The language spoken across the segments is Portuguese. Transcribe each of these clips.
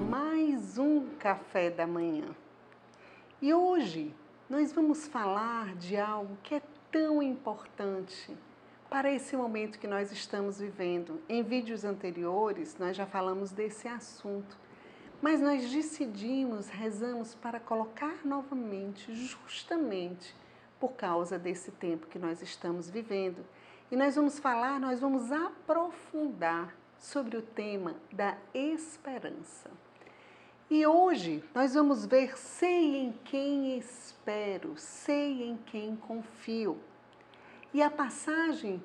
mais um café da manhã. E hoje nós vamos falar de algo que é tão importante para esse momento que nós estamos vivendo. Em vídeos anteriores nós já falamos desse assunto, mas nós decidimos, rezamos para colocar novamente, justamente por causa desse tempo que nós estamos vivendo. E nós vamos falar, nós vamos aprofundar sobre o tema da esperança. E hoje nós vamos ver sei em quem espero, sei em quem confio. E a passagem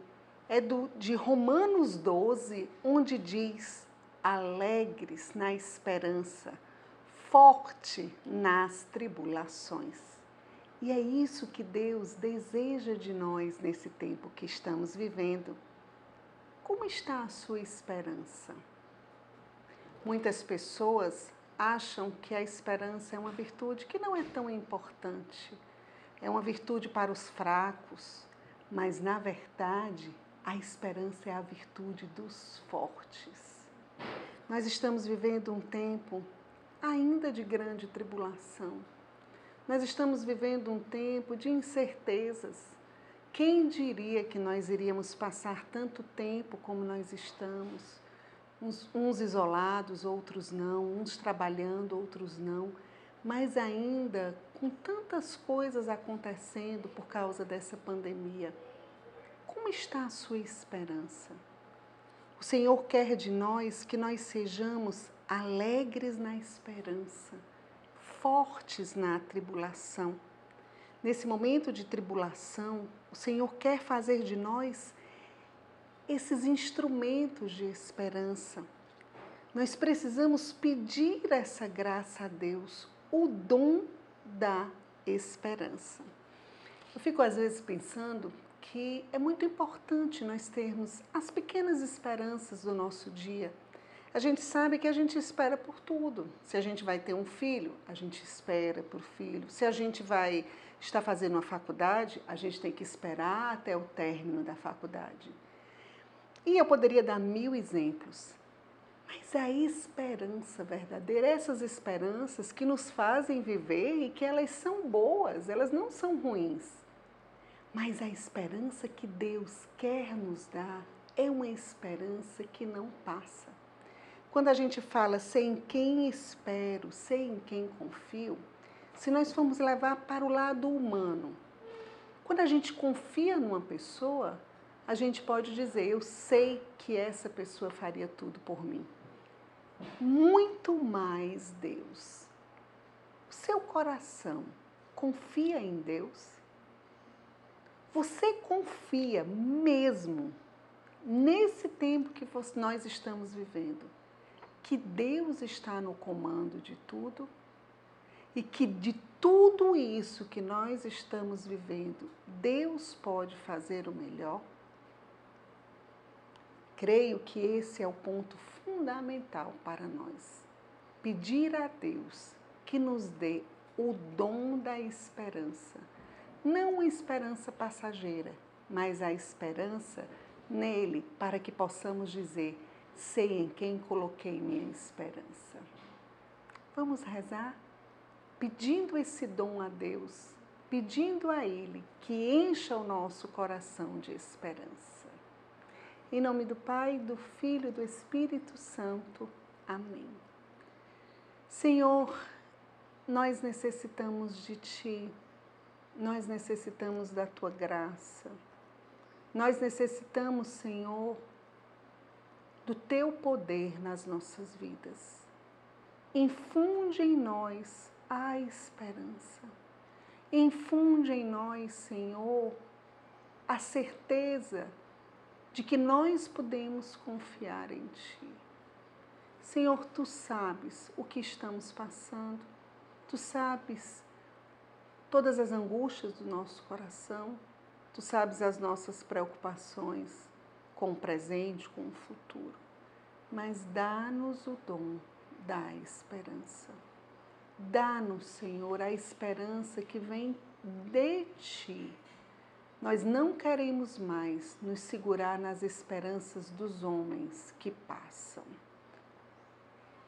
é do, de Romanos 12, onde diz: alegres na esperança, forte nas tribulações. E é isso que Deus deseja de nós nesse tempo que estamos vivendo. Como está a sua esperança? Muitas pessoas acham que a esperança é uma virtude que não é tão importante, é uma virtude para os fracos, mas na verdade a esperança é a virtude dos fortes. Nós estamos vivendo um tempo ainda de grande tribulação. Nós estamos vivendo um tempo de incertezas quem diria que nós iríamos passar tanto tempo como nós estamos? Uns, uns, isolados, outros não, uns trabalhando, outros não, mas ainda com tantas coisas acontecendo por causa dessa pandemia. Como está a sua esperança? O Senhor quer de nós que nós sejamos alegres na esperança, fortes na tribulação nesse momento de tribulação, o Senhor quer fazer de nós esses instrumentos de esperança. Nós precisamos pedir essa graça a Deus, o dom da esperança. Eu fico às vezes pensando que é muito importante nós termos as pequenas esperanças do nosso dia. A gente sabe que a gente espera por tudo. Se a gente vai ter um filho, a gente espera por filho. Se a gente vai está fazendo uma faculdade, a gente tem que esperar até o término da faculdade. E eu poderia dar mil exemplos, mas a esperança verdadeira, essas esperanças que nos fazem viver e que elas são boas, elas não são ruins. Mas a esperança que Deus quer nos dar é uma esperança que não passa. Quando a gente fala sei em quem espero, sei em quem confio, se nós formos levar para o lado humano, quando a gente confia numa pessoa, a gente pode dizer: Eu sei que essa pessoa faria tudo por mim. Muito mais Deus. O seu coração confia em Deus? Você confia mesmo nesse tempo que nós estamos vivendo que Deus está no comando de tudo? e que de tudo isso que nós estamos vivendo, Deus pode fazer o melhor? Creio que esse é o ponto fundamental para nós. Pedir a Deus que nos dê o dom da esperança. Não a esperança passageira, mas a esperança nele, para que possamos dizer: sei em quem coloquei minha esperança. Vamos rezar? pedindo esse dom a Deus, pedindo a Ele que encha o nosso coração de esperança. Em nome do Pai, do Filho e do Espírito Santo. Amém. Senhor, nós necessitamos de Ti, nós necessitamos da Tua graça, nós necessitamos, Senhor, do Teu poder nas nossas vidas. Infunde em nós a esperança. Infunde em nós, Senhor, a certeza de que nós podemos confiar em Ti. Senhor, Tu sabes o que estamos passando, Tu sabes todas as angústias do nosso coração, Tu sabes as nossas preocupações com o presente, com o futuro, mas dá-nos o dom da esperança. Dá-nos, Senhor, a esperança que vem de Ti. Nós não queremos mais nos segurar nas esperanças dos homens que passam.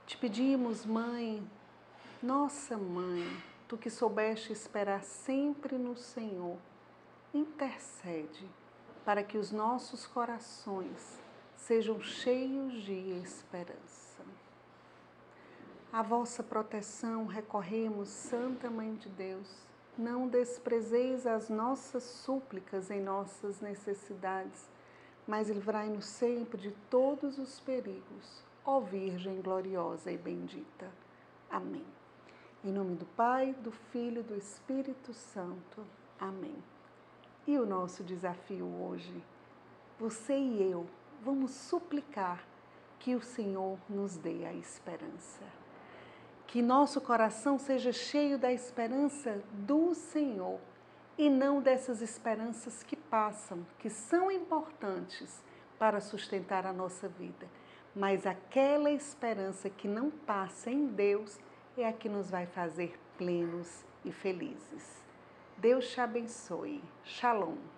Te pedimos, Mãe, nossa Mãe, tu que soubeste esperar sempre no Senhor, intercede para que os nossos corações sejam cheios de esperança. A vossa proteção recorremos, Santa Mãe de Deus. Não desprezeis as nossas súplicas em nossas necessidades, mas livrai-nos sempre de todos os perigos, ó Virgem gloriosa e bendita. Amém. Em nome do Pai, do Filho e do Espírito Santo. Amém. E o nosso desafio hoje, você e eu, vamos suplicar que o Senhor nos dê a esperança. Que nosso coração seja cheio da esperança do Senhor e não dessas esperanças que passam, que são importantes para sustentar a nossa vida. Mas aquela esperança que não passa em Deus é a que nos vai fazer plenos e felizes. Deus te abençoe. Shalom.